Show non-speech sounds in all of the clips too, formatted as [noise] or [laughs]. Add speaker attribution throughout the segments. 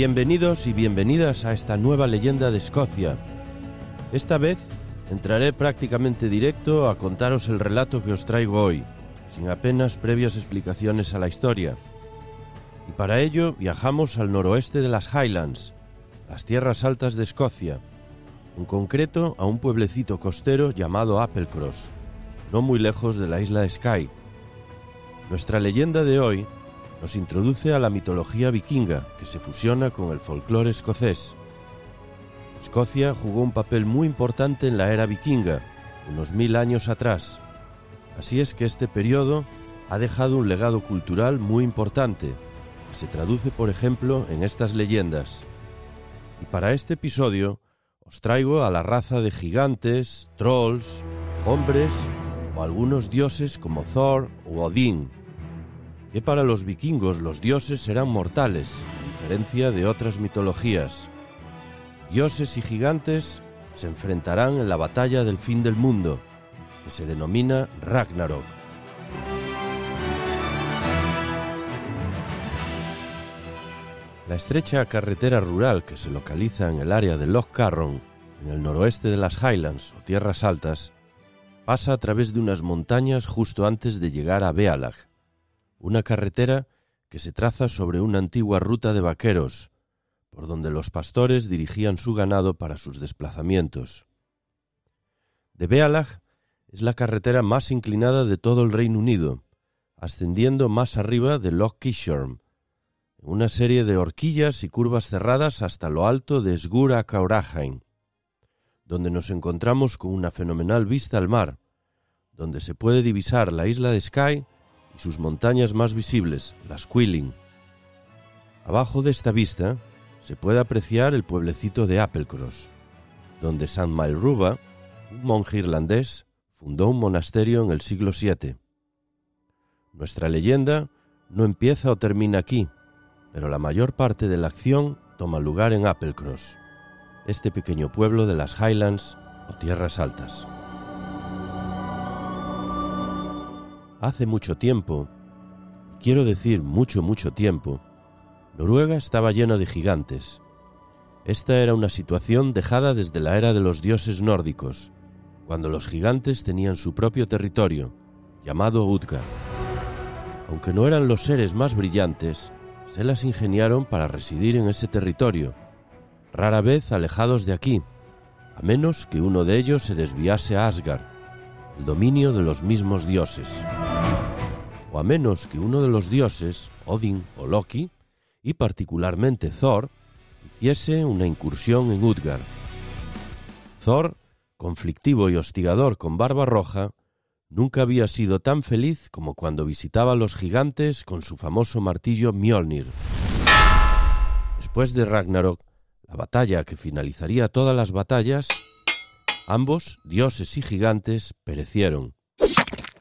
Speaker 1: Bienvenidos y bienvenidas a esta nueva leyenda de Escocia. Esta vez entraré prácticamente directo a contaros el relato que os traigo hoy, sin apenas previas explicaciones a la historia. Y para ello viajamos al noroeste de las Highlands, las tierras altas de Escocia, en concreto a un pueblecito costero llamado Applecross, no muy lejos de la isla de Skye. Nuestra leyenda de hoy nos introduce a la mitología vikinga que se fusiona con el folclore escocés. Escocia jugó un papel muy importante en la era vikinga, unos mil años atrás. Así es que este periodo ha dejado un legado cultural muy importante, que se traduce, por ejemplo, en estas leyendas. Y para este episodio os traigo a la raza de gigantes, trolls, hombres o algunos dioses como Thor o Odín, que para los vikingos los dioses eran mortales, a diferencia de otras mitologías. Dioses y gigantes se enfrentarán en la batalla del fin del mundo, que se denomina Ragnarok. La estrecha carretera rural que se localiza en el área de Loch Carron, en el noroeste de las Highlands o Tierras Altas, pasa a través de unas montañas justo antes de llegar a Bealag, una carretera que se traza sobre una antigua ruta de vaqueros, por donde los pastores dirigían su ganado para sus desplazamientos. De Bealag es la carretera más inclinada de todo el Reino Unido, ascendiendo más arriba de Loch Kishorm, una serie de horquillas y curvas cerradas hasta lo alto de Sgura Caurahain, donde nos encontramos con una fenomenal vista al mar, donde se puede divisar la isla de Skye sus montañas más visibles, las Quilling. Abajo de esta vista se puede apreciar el pueblecito de Applecross, donde San Maelruba, un monje irlandés, fundó un monasterio en el siglo VII. Nuestra leyenda no empieza o termina aquí, pero la mayor parte de la acción toma lugar en Applecross, este pequeño pueblo de las Highlands o Tierras Altas. Hace mucho tiempo, quiero decir mucho, mucho tiempo, Noruega estaba lleno de gigantes. Esta era una situación dejada desde la era de los dioses nórdicos, cuando los gigantes tenían su propio territorio, llamado Utgard. Aunque no eran los seres más brillantes, se las ingeniaron para residir en ese territorio, rara vez alejados de aquí, a menos que uno de ellos se desviase a Asgard, el dominio de los mismos dioses. O a menos que uno de los dioses, Odin o Loki, y particularmente Thor, hiciese una incursión en Utgard. Thor, conflictivo y hostigador con barba roja, nunca había sido tan feliz como cuando visitaba a los gigantes con su famoso martillo Mjolnir. Después de Ragnarok, la batalla que finalizaría todas las batallas, ambos, dioses y gigantes, perecieron.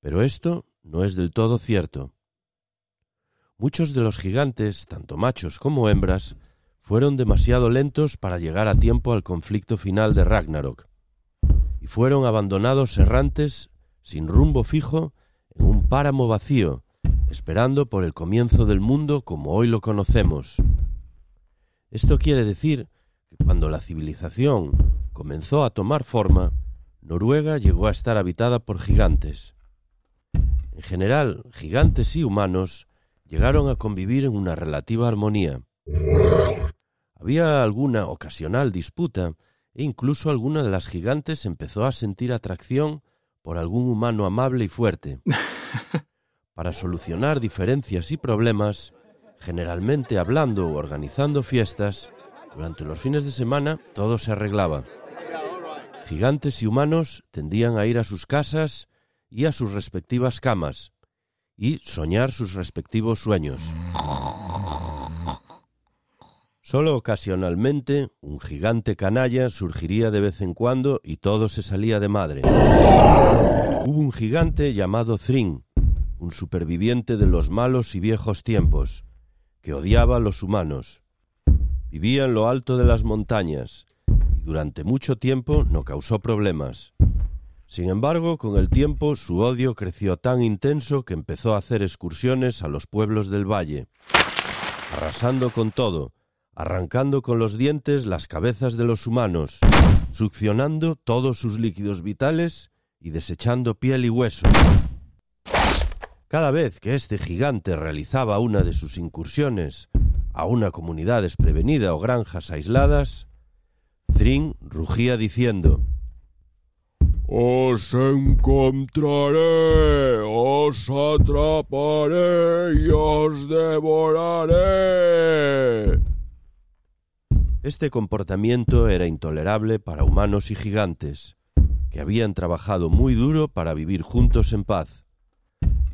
Speaker 1: Pero esto no es del todo cierto. Muchos de los gigantes, tanto machos como hembras, fueron demasiado lentos para llegar a tiempo al conflicto final de Ragnarok, y fueron abandonados errantes sin rumbo fijo en un páramo vacío, esperando por el comienzo del mundo como hoy lo conocemos. Esto quiere decir que cuando la civilización comenzó a tomar forma, Noruega llegó a estar habitada por gigantes. En general, gigantes y humanos llegaron a convivir en una relativa armonía. Había alguna ocasional disputa e incluso alguna de las gigantes empezó a sentir atracción por algún humano amable y fuerte. [laughs] Para solucionar diferencias y problemas, generalmente hablando o organizando fiestas, durante los fines de semana todo se arreglaba. Gigantes y humanos tendían a ir a sus casas y a sus respectivas camas y soñar sus respectivos sueños. Solo ocasionalmente un gigante canalla surgiría de vez en cuando y todo se salía de madre. Hubo un gigante llamado Thring, un superviviente de los malos y viejos tiempos, que odiaba a los humanos. Vivía en lo alto de las montañas y durante mucho tiempo no causó problemas. Sin embargo, con el tiempo su odio creció tan intenso que empezó a hacer excursiones a los pueblos del valle, arrasando con todo, arrancando con los dientes las cabezas de los humanos, succionando todos sus líquidos vitales y desechando piel y hueso. Cada vez que este gigante realizaba una de sus incursiones a una comunidad desprevenida o granjas aisladas, Thring rugía diciendo Os encontraré, os atraparé y os devoraré. Este comportamiento era intolerable para humanos y gigantes, que habían trabajado muy duro para vivir juntos en paz.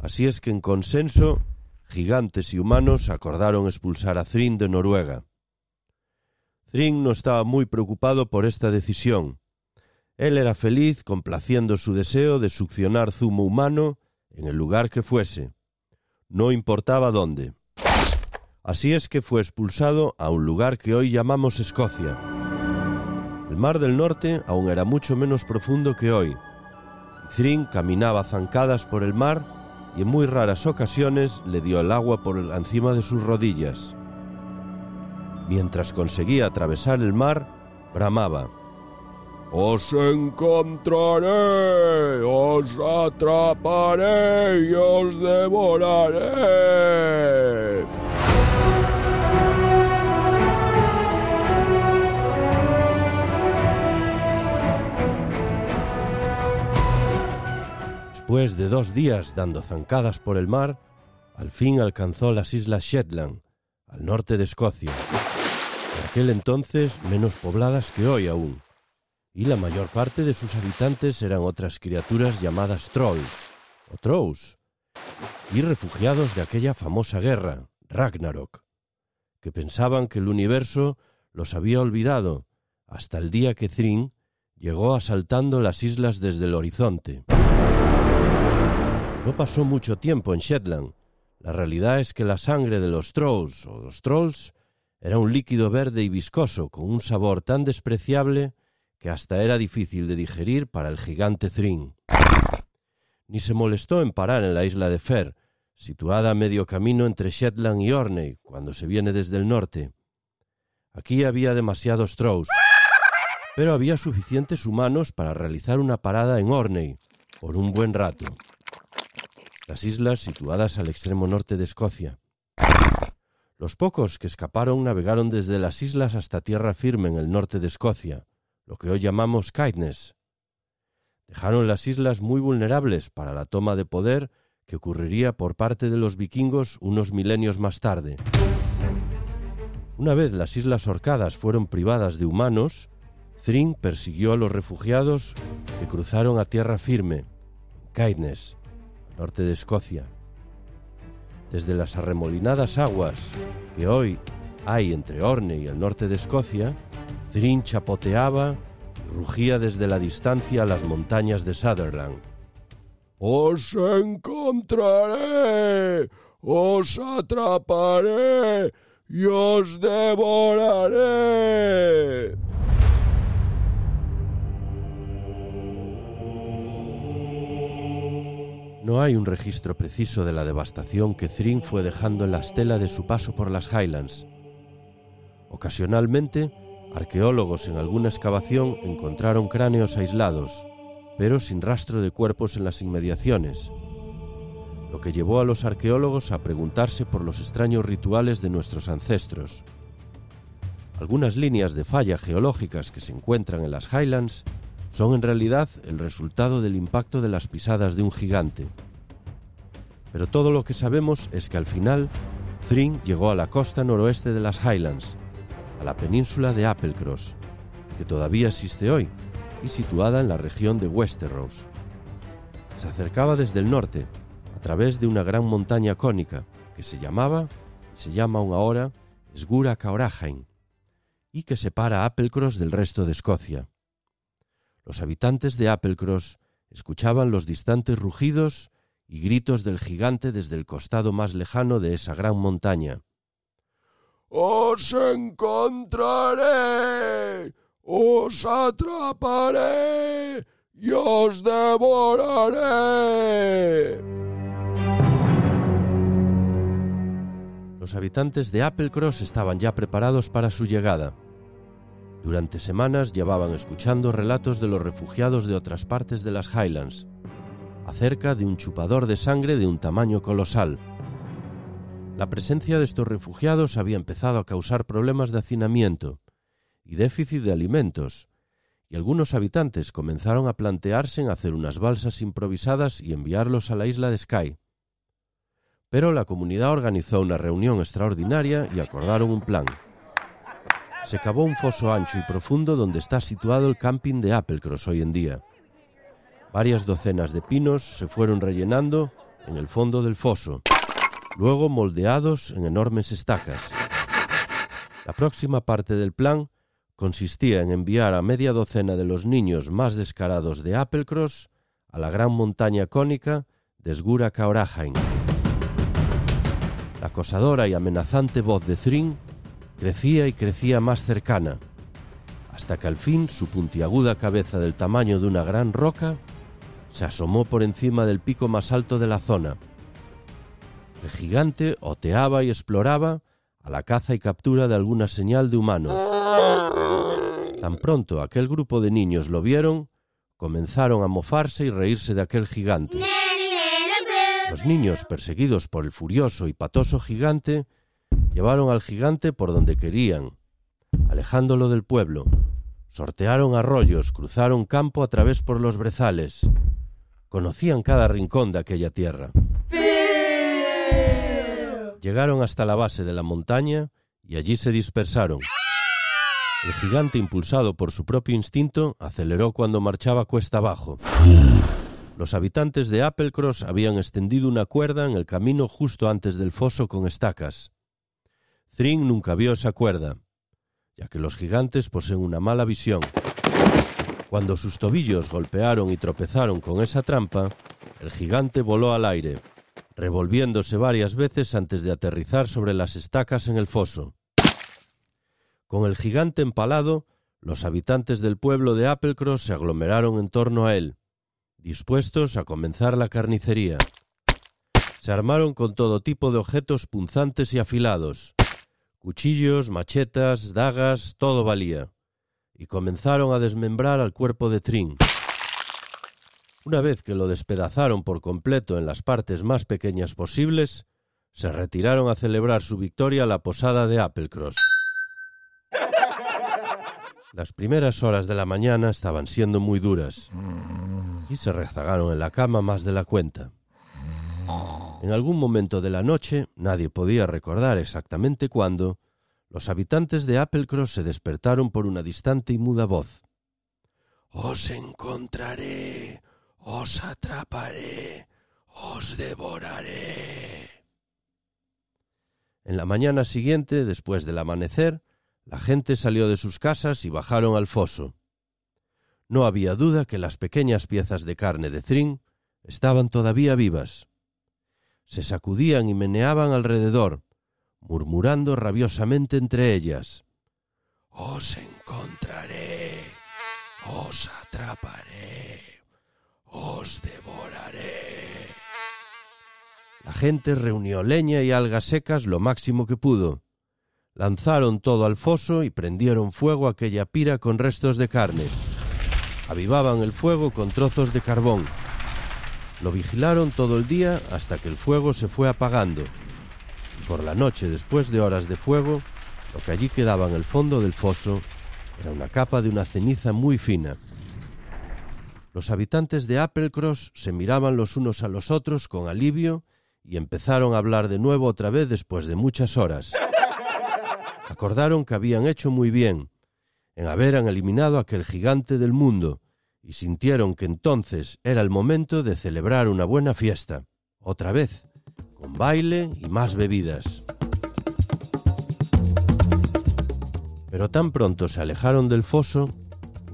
Speaker 1: Así es que en consenso, gigantes y humanos acordaron expulsar a Thrin de Noruega. Thrin no estaba muy preocupado por esta decisión. Él era feliz complaciendo su deseo de succionar zumo humano en el lugar que fuese. No importaba dónde. Así es que fue expulsado a un lugar que hoy llamamos Escocia. El mar del norte aún era mucho menos profundo que hoy. Thrin caminaba zancadas por el mar y en muy raras ocasiones le dio el agua por encima de sus rodillas. Mientras conseguía atravesar el mar, bramaba. Os encontraré, os atraparé y os devoraré. Después de dos días dando zancadas por el mar, al fin alcanzó las islas Shetland, al norte de Escocia, en aquel entonces menos pobladas que hoy aún, y la mayor parte de sus habitantes eran otras criaturas llamadas trolls, o trolls, y refugiados de aquella famosa guerra, Ragnarok, que pensaban que el universo los había olvidado hasta el día que Thrin llegó asaltando las islas desde el horizonte. No pasó mucho tiempo en Shetland. La realidad es que la sangre de los trolls o los trolls era un líquido verde y viscoso con un sabor tan despreciable que hasta era difícil de digerir para el gigante Thrin. Ni se molestó en parar en la isla de Fer, situada a medio camino entre Shetland y Orney, cuando se viene desde el norte. Aquí había demasiados trolls, pero había suficientes humanos para realizar una parada en Orney por un buen rato las islas situadas al extremo norte de Escocia. Los pocos que escaparon navegaron desde las islas hasta tierra firme en el norte de Escocia, lo que hoy llamamos Caithness. Dejaron las islas muy vulnerables para la toma de poder que ocurriría por parte de los vikingos unos milenios más tarde. Una vez las islas Orcadas fueron privadas de humanos, Thring persiguió a los refugiados que cruzaron a tierra firme, Caithness, norte de Escocia. Desde las arremolinadas aguas que hoy hay entre Orne y el norte de Escocia, Thrin chapoteaba y rugía desde la distancia a las montañas de Sutherland. Os encontraré, os atraparé y os devoraré. No hay un registro preciso de la devastación que Thrin fue dejando en la estela de su paso por las Highlands. Ocasionalmente, arqueólogos en alguna excavación encontraron cráneos aislados, pero sin rastro de cuerpos en las inmediaciones, lo que llevó a los arqueólogos a preguntarse por los extraños rituales de nuestros ancestros. Algunas líneas de falla geológicas que se encuentran en las Highlands son en realidad el resultado del impacto de las pisadas de un gigante. Pero todo lo que sabemos es que al final Thring llegó a la costa noroeste de las Highlands, a la península de Applecross, que todavía existe hoy, y situada en la región de Westeros. Se acercaba desde el norte, a través de una gran montaña cónica que se llamaba, se llama aún ahora, Sgura Caorahain, y que separa Applecross del resto de Escocia. Los habitantes de Applecross escuchaban los distantes rugidos y gritos del gigante desde el costado más lejano de esa gran montaña.
Speaker 2: Os encontraré, os atraparé y os devoraré.
Speaker 1: Los habitantes de Applecross estaban ya preparados para su llegada. Durante semanas llevaban escuchando relatos de los refugiados de otras partes de las Highlands, acerca de un chupador de sangre de un tamaño colosal. La presencia de estos refugiados había empezado a causar problemas de hacinamiento y déficit de alimentos, y algunos habitantes comenzaron a plantearse en hacer unas balsas improvisadas y enviarlos a la isla de Skye. Pero la comunidad organizó una reunión extraordinaria y acordaron un plan. Se cavó un foso ancho y profundo donde está situado el camping de Applecross hoy en día. Varias docenas de pinos se fueron rellenando en el fondo del foso, luego moldeados en enormes estacas. La próxima parte del plan consistía en enviar a media docena de los niños más descarados de Applecross a la gran montaña cónica de Sgura Caorahain. La acosadora y amenazante voz de Thrin crecía y crecía más cercana, hasta que al fin su puntiaguda cabeza del tamaño de una gran roca se asomó por encima del pico más alto de la zona. El gigante oteaba y exploraba a la caza y captura de alguna señal de humanos. Tan pronto aquel grupo de niños lo vieron, comenzaron a mofarse y reírse de aquel gigante. Los niños, perseguidos por el furioso y patoso gigante, llevaron al gigante por donde querían, alejándolo del pueblo. Sortearon arroyos, cruzaron campo a través por los brezales. Conocían cada rincón de aquella tierra. Llegaron hasta la base de la montaña y allí se dispersaron. El gigante, impulsado por su propio instinto, aceleró cuando marchaba cuesta abajo. Los habitantes de Applecross habían extendido una cuerda en el camino justo antes del foso con estacas. Thring nunca vio esa cuerda, ya que los gigantes poseen una mala visión. Cuando sus tobillos golpearon y tropezaron con esa trampa, el gigante voló al aire, revolviéndose varias veces antes de aterrizar sobre las estacas en el foso. Con el gigante empalado, los habitantes del pueblo de Applecross se aglomeraron en torno a él, dispuestos a comenzar la carnicería. Se armaron con todo tipo de objetos punzantes y afilados. Cuchillos, machetas, dagas, todo valía. Y comenzaron a desmembrar al cuerpo de Trin. Una vez que lo despedazaron por completo en las partes más pequeñas posibles, se retiraron a celebrar su victoria a la posada de Applecross. Las primeras horas de la mañana estaban siendo muy duras y se rezagaron en la cama más de la cuenta. En algún momento de la noche, nadie podía recordar exactamente cuándo, los habitantes de Applecross se despertaron por una distante y muda voz.
Speaker 2: Os encontraré, os atraparé, os devoraré.
Speaker 1: En la mañana siguiente, después del amanecer, la gente salió de sus casas y bajaron al foso. No había duda que las pequeñas piezas de carne de Thring estaban todavía vivas. Se sacudían y meneaban alrededor, murmurando rabiosamente entre ellas.
Speaker 2: Os encontraré, os atraparé, os devoraré.
Speaker 1: La gente reunió leña y algas secas lo máximo que pudo. Lanzaron todo al foso y prendieron fuego a aquella pira con restos de carne. Avivaban el fuego con trozos de carbón. Lo vigilaron todo el día hasta que el fuego se fue apagando. Y por la noche, después de horas de fuego, lo que allí quedaba en el fondo del foso era una capa de una ceniza muy fina. Los habitantes de Applecross se miraban los unos a los otros con alivio y empezaron a hablar de nuevo otra vez después de muchas horas. Acordaron que habían hecho muy bien en haber eliminado a aquel gigante del mundo y sintieron que entonces era el momento de celebrar una buena fiesta, otra vez, con baile y más bebidas. Pero tan pronto se alejaron del foso,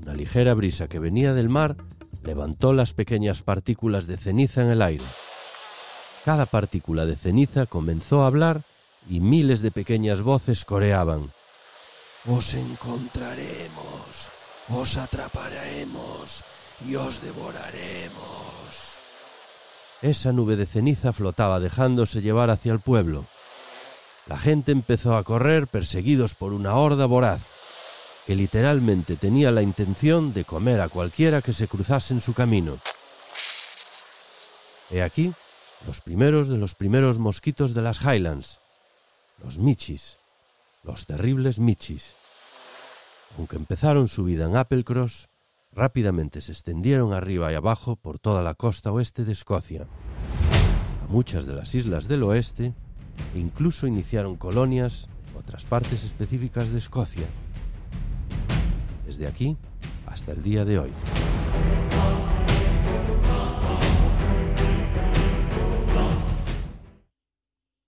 Speaker 1: una ligera brisa que venía del mar levantó las pequeñas partículas de ceniza en el aire. Cada partícula de ceniza comenzó a hablar y miles de pequeñas voces coreaban.
Speaker 2: Os encontraremos, os atraparemos y os devoraremos.
Speaker 1: Esa nube de ceniza flotaba dejándose llevar hacia el pueblo. La gente empezó a correr perseguidos por una horda voraz, que literalmente tenía la intención de comer a cualquiera que se cruzase en su camino. He aquí los primeros de los primeros mosquitos de las Highlands, los michis, los terribles michis. Aunque empezaron su vida en Applecross, rápidamente se extendieron arriba y abajo por toda la costa oeste de Escocia, a muchas de las islas del oeste e incluso iniciaron colonias en otras partes específicas de Escocia. Desde aquí hasta el día de hoy.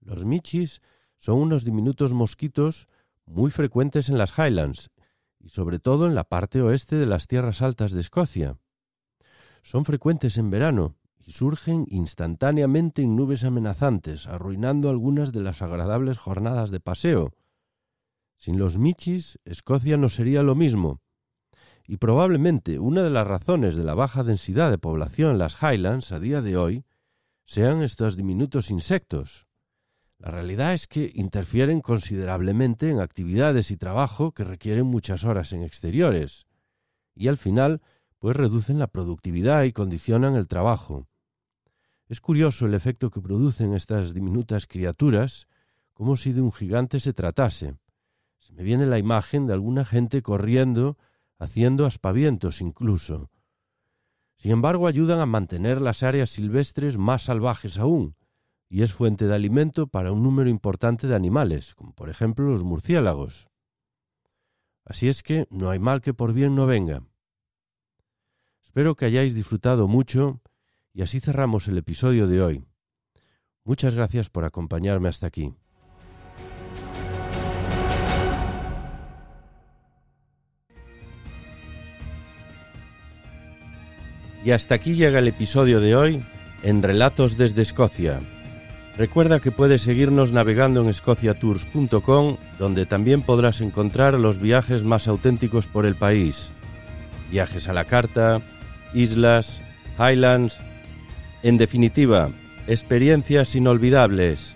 Speaker 1: Los michis son unos diminutos mosquitos muy frecuentes en las Highlands y sobre todo en la parte oeste de las tierras altas de Escocia. Son frecuentes en verano y surgen instantáneamente en nubes amenazantes, arruinando algunas de las agradables jornadas de paseo. Sin los michis, Escocia no sería lo mismo. Y probablemente una de las razones de la baja densidad de población en las Highlands a día de hoy sean estos diminutos insectos. La realidad es que interfieren considerablemente en actividades y trabajo que requieren muchas horas en exteriores y al final pues reducen la productividad y condicionan el trabajo. Es curioso el efecto que producen estas diminutas criaturas, como si de un gigante se tratase. Se me viene la imagen de alguna gente corriendo, haciendo aspavientos incluso. Sin embargo, ayudan a mantener las áreas silvestres más salvajes aún, y es fuente de alimento para un número importante de animales, como por ejemplo los murciélagos. Así es que no hay mal que por bien no venga. Espero que hayáis disfrutado mucho y así cerramos el episodio de hoy. Muchas gracias por acompañarme hasta aquí. Y hasta aquí llega el episodio de hoy en Relatos desde Escocia. Recuerda que puedes seguirnos navegando en escociatours.com, donde también podrás encontrar los viajes más auténticos por el país. Viajes a la carta, islas, highlands, en definitiva, experiencias inolvidables.